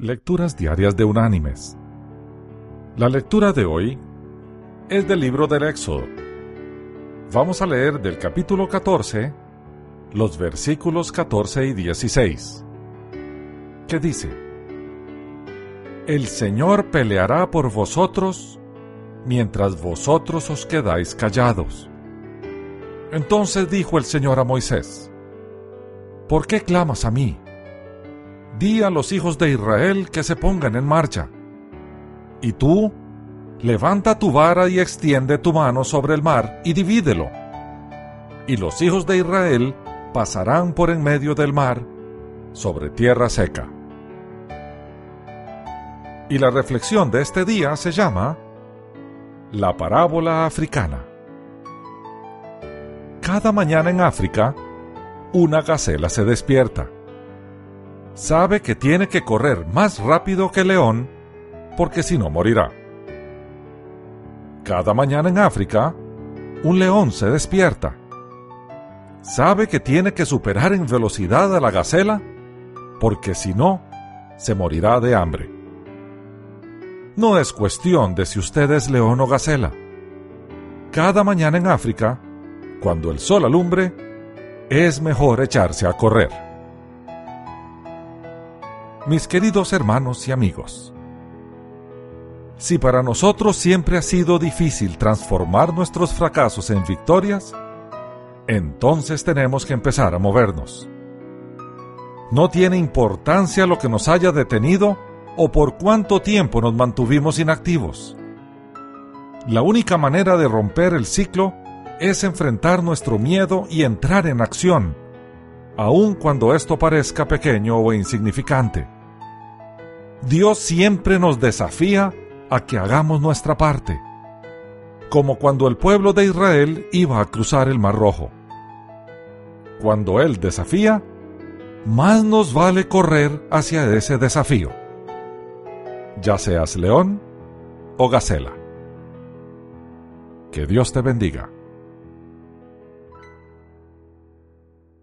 Lecturas Diarias de Unánimes. La lectura de hoy es del libro del Éxodo. Vamos a leer del capítulo 14 los versículos 14 y 16, que dice, El Señor peleará por vosotros mientras vosotros os quedáis callados. Entonces dijo el Señor a Moisés, ¿Por qué clamas a mí? Di a los hijos de Israel que se pongan en marcha. Y tú, levanta tu vara y extiende tu mano sobre el mar y divídelo. Y los hijos de Israel pasarán por en medio del mar sobre tierra seca. Y la reflexión de este día se llama La parábola africana. Cada mañana en África, una gacela se despierta sabe que tiene que correr más rápido que león, porque si no morirá. Cada mañana en África, un león se despierta. Sabe que tiene que superar en velocidad a la gacela, porque si no, se morirá de hambre. No es cuestión de si usted es león o gacela. Cada mañana en África, cuando el sol alumbre, es mejor echarse a correr mis queridos hermanos y amigos. Si para nosotros siempre ha sido difícil transformar nuestros fracasos en victorias, entonces tenemos que empezar a movernos. No tiene importancia lo que nos haya detenido o por cuánto tiempo nos mantuvimos inactivos. La única manera de romper el ciclo es enfrentar nuestro miedo y entrar en acción, aun cuando esto parezca pequeño o insignificante. Dios siempre nos desafía a que hagamos nuestra parte, como cuando el pueblo de Israel iba a cruzar el Mar Rojo. Cuando Él desafía, más nos vale correr hacia ese desafío, ya seas león o gacela. Que Dios te bendiga.